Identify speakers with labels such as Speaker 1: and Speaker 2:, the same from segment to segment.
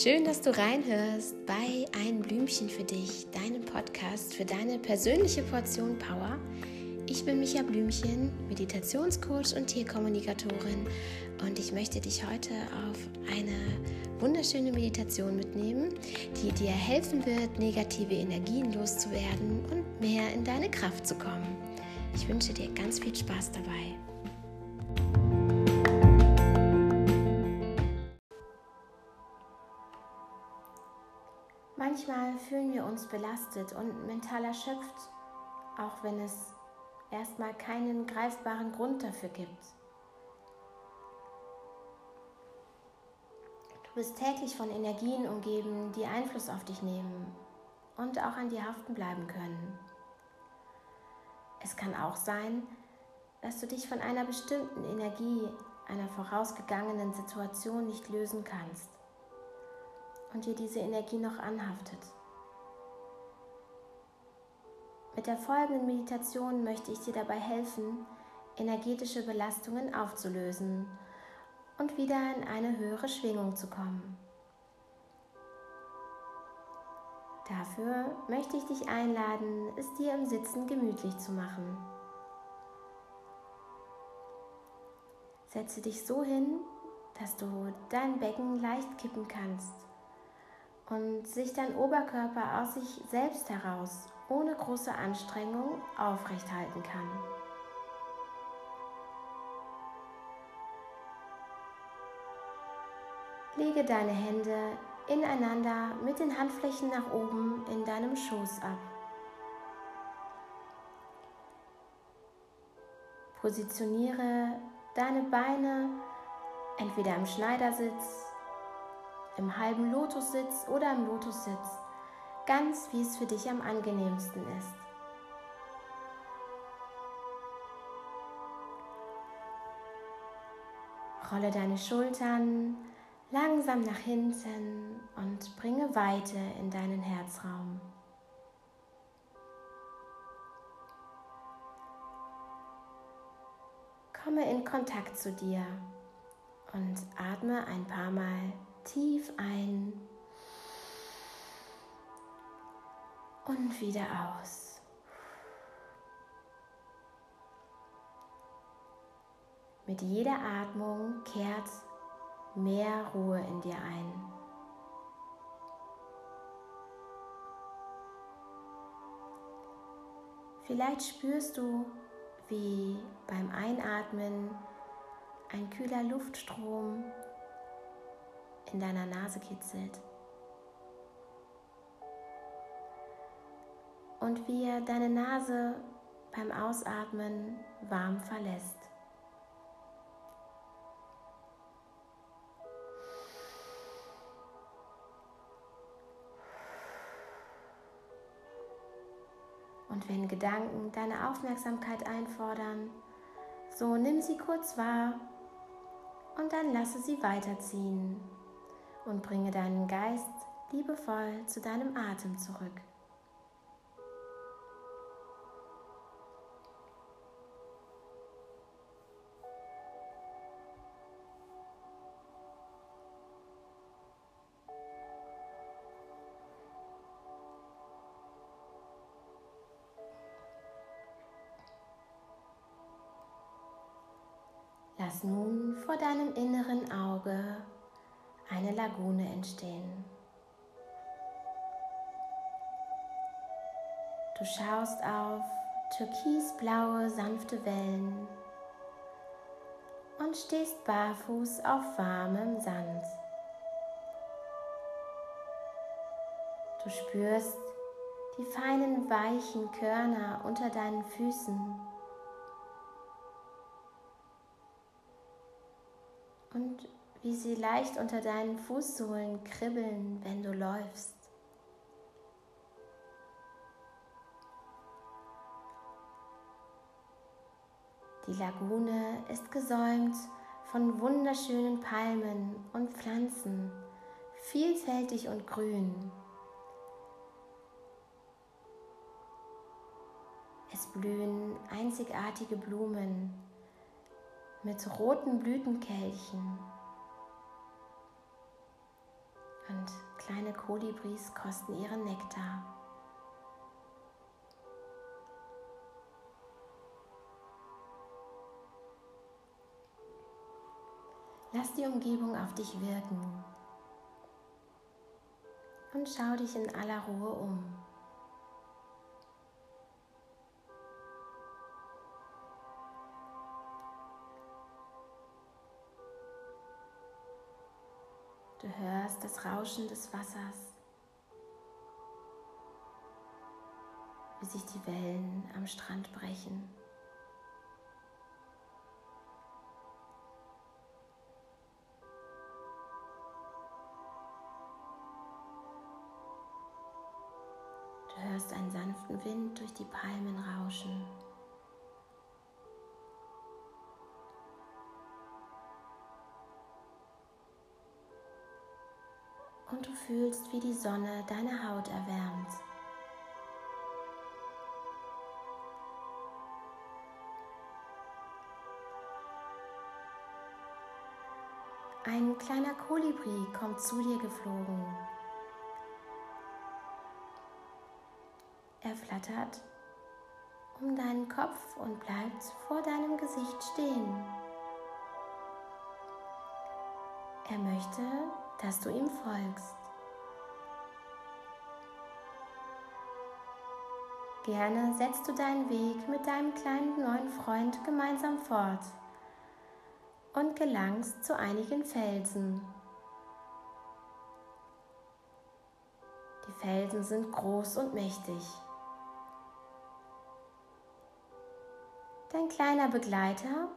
Speaker 1: Schön, dass du reinhörst bei Ein Blümchen für dich, deinem Podcast für deine persönliche Portion Power. Ich bin Micha Blümchen, Meditationscoach und Tierkommunikatorin und ich möchte dich heute auf eine wunderschöne Meditation mitnehmen, die dir helfen wird, negative Energien loszuwerden und mehr in deine Kraft zu kommen. Ich wünsche dir ganz viel Spaß dabei. Manchmal fühlen wir uns belastet und mental erschöpft, auch wenn es erstmal keinen greifbaren Grund dafür gibt. Du bist täglich von Energien umgeben, die Einfluss auf dich nehmen und auch an dir haften bleiben können. Es kann auch sein, dass du dich von einer bestimmten Energie, einer vorausgegangenen Situation nicht lösen kannst und dir diese Energie noch anhaftet. Mit der folgenden Meditation möchte ich dir dabei helfen, energetische Belastungen aufzulösen und wieder in eine höhere Schwingung zu kommen. Dafür möchte ich dich einladen, es dir im Sitzen gemütlich zu machen. Setze dich so hin, dass du dein Becken leicht kippen kannst und sich dein Oberkörper aus sich selbst heraus ohne große Anstrengung aufrecht halten kann. Lege deine Hände ineinander mit den Handflächen nach oben in deinem Schoß ab. Positioniere deine Beine entweder im Schneidersitz im halben Lotussitz oder im Lotussitz, ganz wie es für dich am angenehmsten ist. Rolle deine Schultern langsam nach hinten und bringe Weite in deinen Herzraum. Komme in Kontakt zu dir und atme ein paar Mal tief ein und wieder aus. Mit jeder Atmung kehrt mehr Ruhe in dir ein. Vielleicht spürst du, wie beim Einatmen ein kühler Luftstrom in deiner Nase kitzelt. Und wie er deine Nase beim Ausatmen warm verlässt. Und wenn Gedanken deine Aufmerksamkeit einfordern, so nimm sie kurz wahr und dann lasse sie weiterziehen und bringe deinen Geist liebevoll zu deinem Atem zurück. Lass nun vor deinem inneren Auge eine Lagune entstehen. Du schaust auf türkisblaue, sanfte Wellen und stehst barfuß auf warmem Sand. Du spürst die feinen, weichen Körner unter deinen Füßen und wie sie leicht unter deinen Fußsohlen kribbeln, wenn du läufst. Die Lagune ist gesäumt von wunderschönen Palmen und Pflanzen, vielfältig und grün. Es blühen einzigartige Blumen mit roten Blütenkelchen Und kleine Kolibris kosten ihren Nektar. Lass die Umgebung auf dich wirken und schau dich in aller Ruhe um. Du hörst das Rauschen des Wassers, wie sich die Wellen am Strand brechen. Du hörst einen sanften Wind durch die Palmen rauschen. Und du fühlst, wie die Sonne deine Haut erwärmt. Ein kleiner Kolibri kommt zu dir geflogen. Er flattert um deinen Kopf und bleibt vor deinem Gesicht stehen. Er möchte, dass du ihm folgst. Gerne setzt du deinen Weg mit deinem kleinen neuen Freund gemeinsam fort und gelangst zu einigen Felsen. Die Felsen sind groß und mächtig. Dein kleiner Begleiter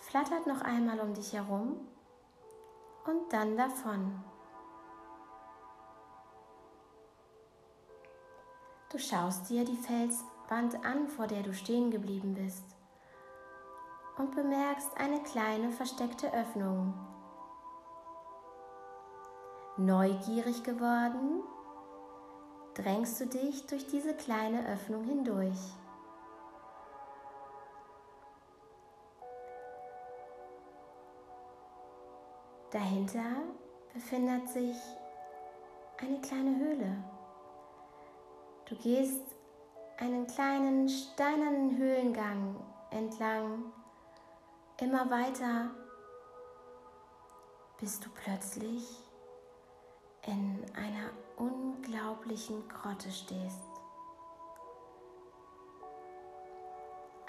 Speaker 1: flattert noch einmal um dich herum und dann davon. Du schaust dir die Felswand an, vor der du stehen geblieben bist und bemerkst eine kleine versteckte Öffnung. Neugierig geworden, drängst du dich durch diese kleine Öffnung hindurch. Dahinter befindet sich eine kleine Höhle. Du gehst einen kleinen steinernen Höhlengang entlang, immer weiter, bis du plötzlich in einer unglaublichen Grotte stehst.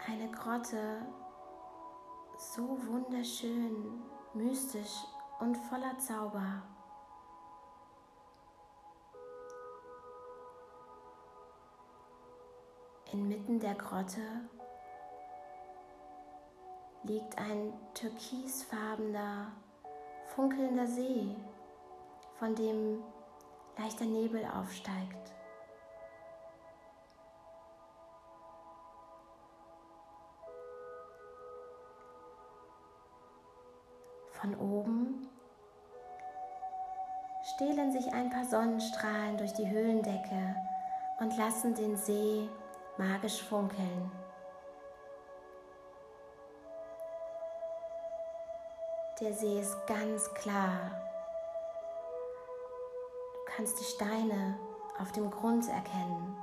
Speaker 1: Eine Grotte so wunderschön, mystisch und voller Zauber. Inmitten der Grotte liegt ein türkisfarbener, funkelnder See, von dem leichter Nebel aufsteigt. Von oben stehlen sich ein paar Sonnenstrahlen durch die Höhlendecke und lassen den See magisch funkeln. Der See ist ganz klar. Du kannst die Steine auf dem Grund erkennen.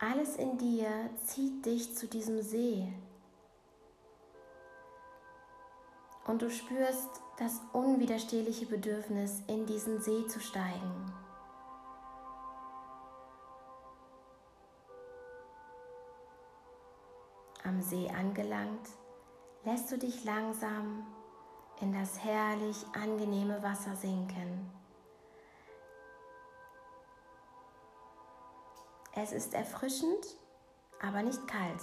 Speaker 1: Alles in dir zieht dich zu diesem See. Und du spürst das unwiderstehliche Bedürfnis, in diesen See zu steigen. Am See angelangt, lässt du dich langsam in das herrlich angenehme Wasser sinken. Es ist erfrischend, aber nicht kalt.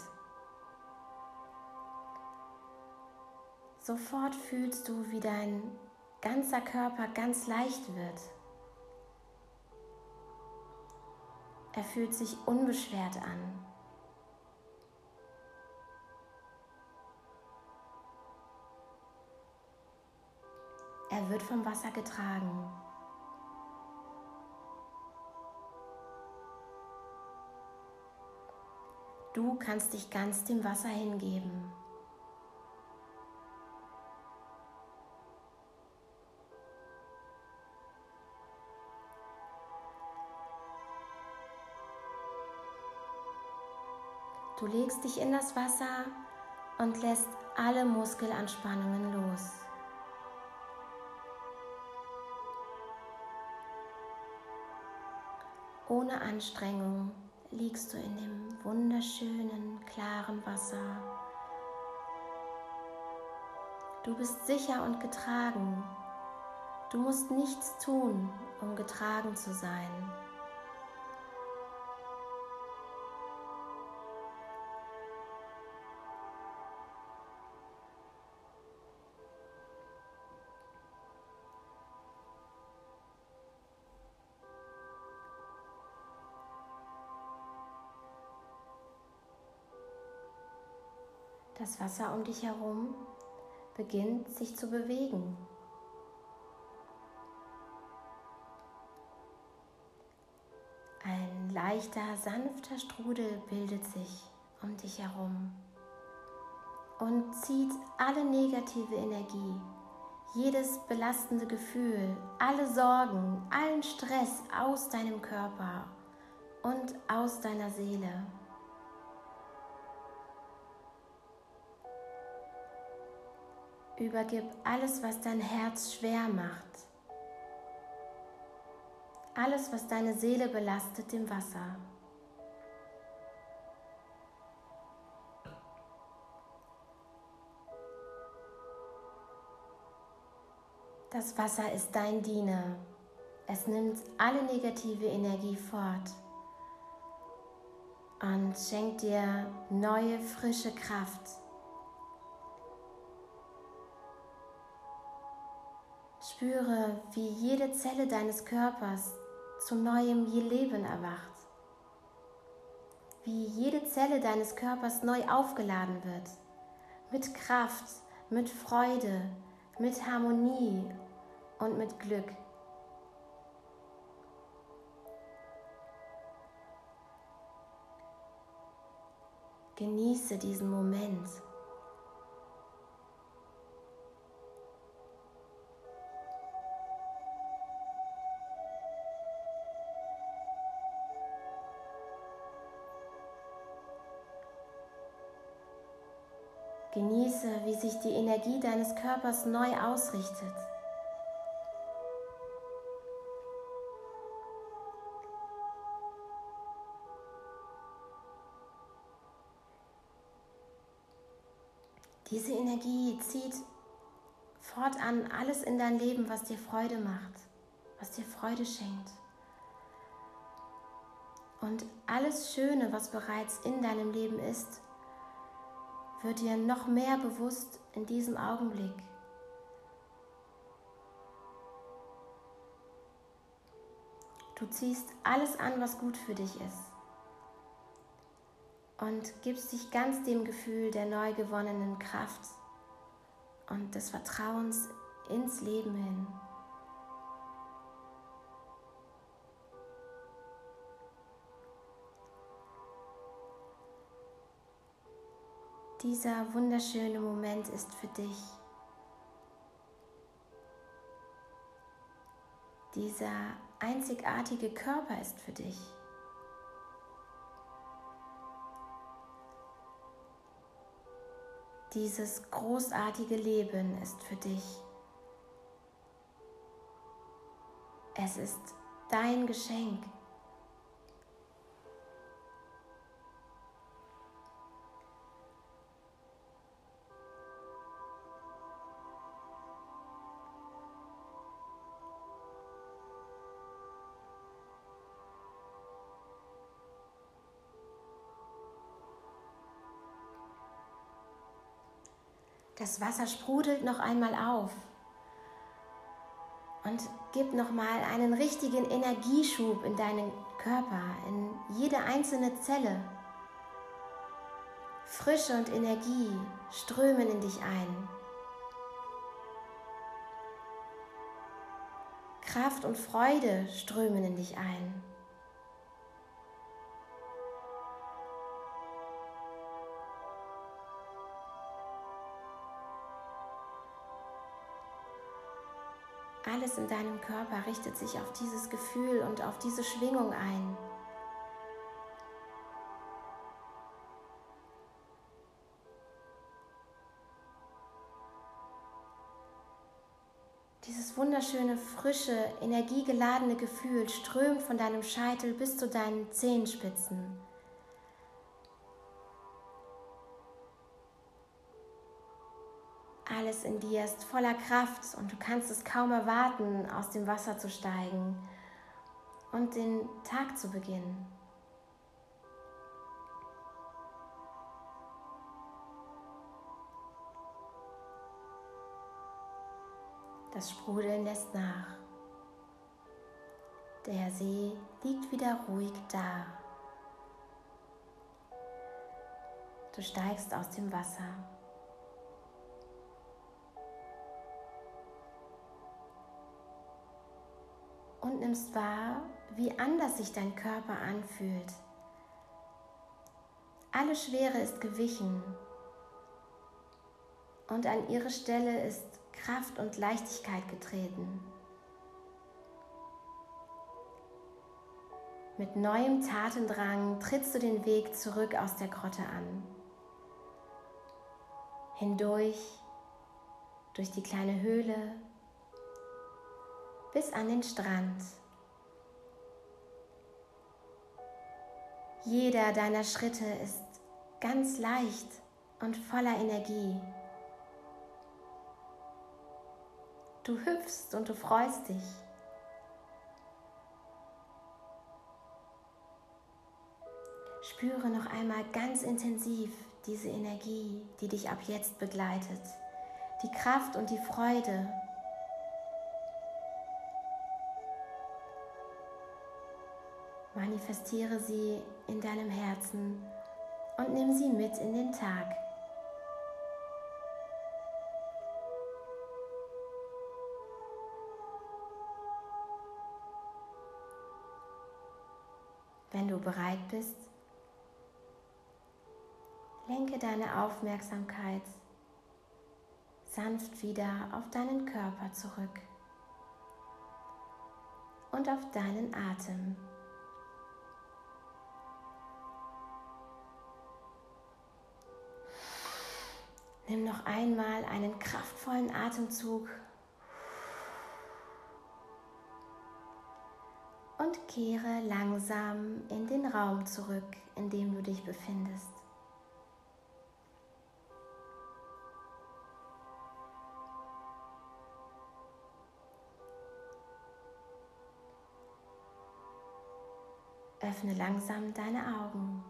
Speaker 1: Sofort fühlst du, wie dein ganzer Körper ganz leicht wird. Er fühlt sich unbeschwert an. Er wird vom Wasser getragen. Du kannst dich ganz dem Wasser hingeben. Du legst dich in das Wasser und lässt alle Muskelanspannungen los. Ohne Anstrengung liegst du in dem wunderschönen, klaren Wasser. Du bist sicher und getragen. Du musst nichts tun, um getragen zu sein. Das Wasser um dich herum beginnt sich zu bewegen. Ein leichter, sanfter Strudel bildet sich um dich herum und zieht alle negative Energie, jedes belastende Gefühl, alle Sorgen, allen Stress aus deinem Körper und aus deiner Seele. Übergib alles, was dein Herz schwer macht. Alles, was deine Seele belastet, dem Wasser. Das Wasser ist dein Diener. Es nimmt alle negative Energie fort und schenkt dir neue, frische Kraft. Spüre, wie jede Zelle deines Körpers zu neuem Leben erwacht. Wie jede Zelle deines Körpers neu aufgeladen wird. Mit Kraft, mit Freude, mit Harmonie und mit Glück. Genieße diesen Moment. Genieße, wie sich die Energie deines Körpers neu ausrichtet. Diese Energie zieht fortan alles in dein Leben, was dir Freude macht, was dir Freude schenkt. Und alles Schöne, was bereits in deinem Leben ist, wird dir noch mehr bewusst in diesem Augenblick. Du ziehst alles an, was gut für dich ist und gibst dich ganz dem Gefühl der neu gewonnenen Kraft und des Vertrauens ins Leben hin. Dieser wunderschöne Moment ist für dich. Dieser einzigartige Körper ist für dich. Dieses großartige Leben ist für dich. Es ist dein Geschenk. Das Wasser sprudelt noch einmal auf und gibt noch mal einen richtigen Energieschub in deinen Körper, in jede einzelne Zelle. Frische und Energie strömen in dich ein. Kraft und Freude strömen in dich ein. alles in deinem Körper richtet sich auf dieses Gefühl und auf diese Schwingung ein. Dieses wunderschöne, frische, energiegeladene Gefühl strömt von deinem Scheitel bis zu deinen Zehenspitzen. Alles in dir ist voller Kraft und du kannst es kaum erwarten, aus dem Wasser zu steigen und den Tag zu beginnen. Das Sprudeln lässt nach. Der See liegt wieder ruhig da. Du steigst aus dem Wasser. Und nimmst wahr, wie anders sich dein Körper anfühlt. Alle Schwere ist gewichen und an ihre Stelle ist Kraft und Leichtigkeit getreten. Mit neuem Tatendrang trittst du den Weg zurück aus der Grotte an. Hindurch, durch die kleine Höhle, bis an den Strand. Jeder deiner Schritte ist ganz leicht und voller Energie. Du hüpfst und du freust dich. Spüre noch einmal ganz intensiv diese Energie, die dich ab jetzt begleitet. Die Kraft und die Freude. Manifestiere sie in deinem Herzen und nimm sie mit in den Tag. Wenn du bereit bist, lenke deine Aufmerksamkeit sanft wieder auf deinen Körper zurück und auf deinen Atem. Nimm noch einmal einen kraftvollen Atemzug und kehre langsam in den Raum zurück, in dem du dich befindest. Öffne langsam deine Augen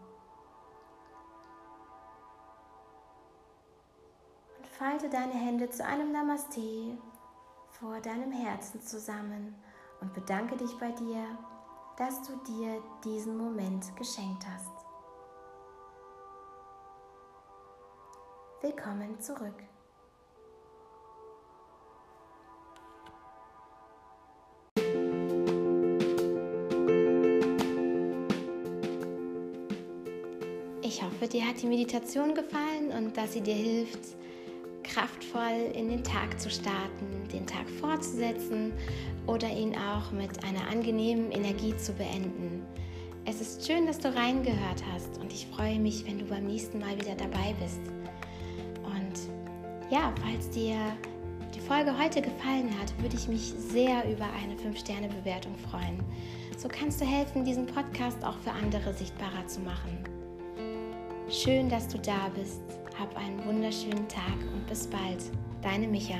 Speaker 1: falte deine Hände zu einem Namaste vor deinem Herzen zusammen und bedanke dich bei dir, dass du dir diesen Moment geschenkt hast. Willkommen zurück. Ich hoffe, dir hat die Meditation gefallen und dass sie dir hilft, kraftvoll in den Tag zu starten, den Tag fortzusetzen oder ihn auch mit einer angenehmen Energie zu beenden. Es ist schön, dass du reingehört hast und ich freue mich, wenn du beim nächsten Mal wieder dabei bist. Und ja, falls dir die Folge heute gefallen hat, würde ich mich sehr über eine 5-Sterne-Bewertung freuen. So kannst du helfen, diesen Podcast auch für andere sichtbarer zu machen. Schön, dass du da bist. Hab einen wunderschönen Tag und bis bald. Deine Micha.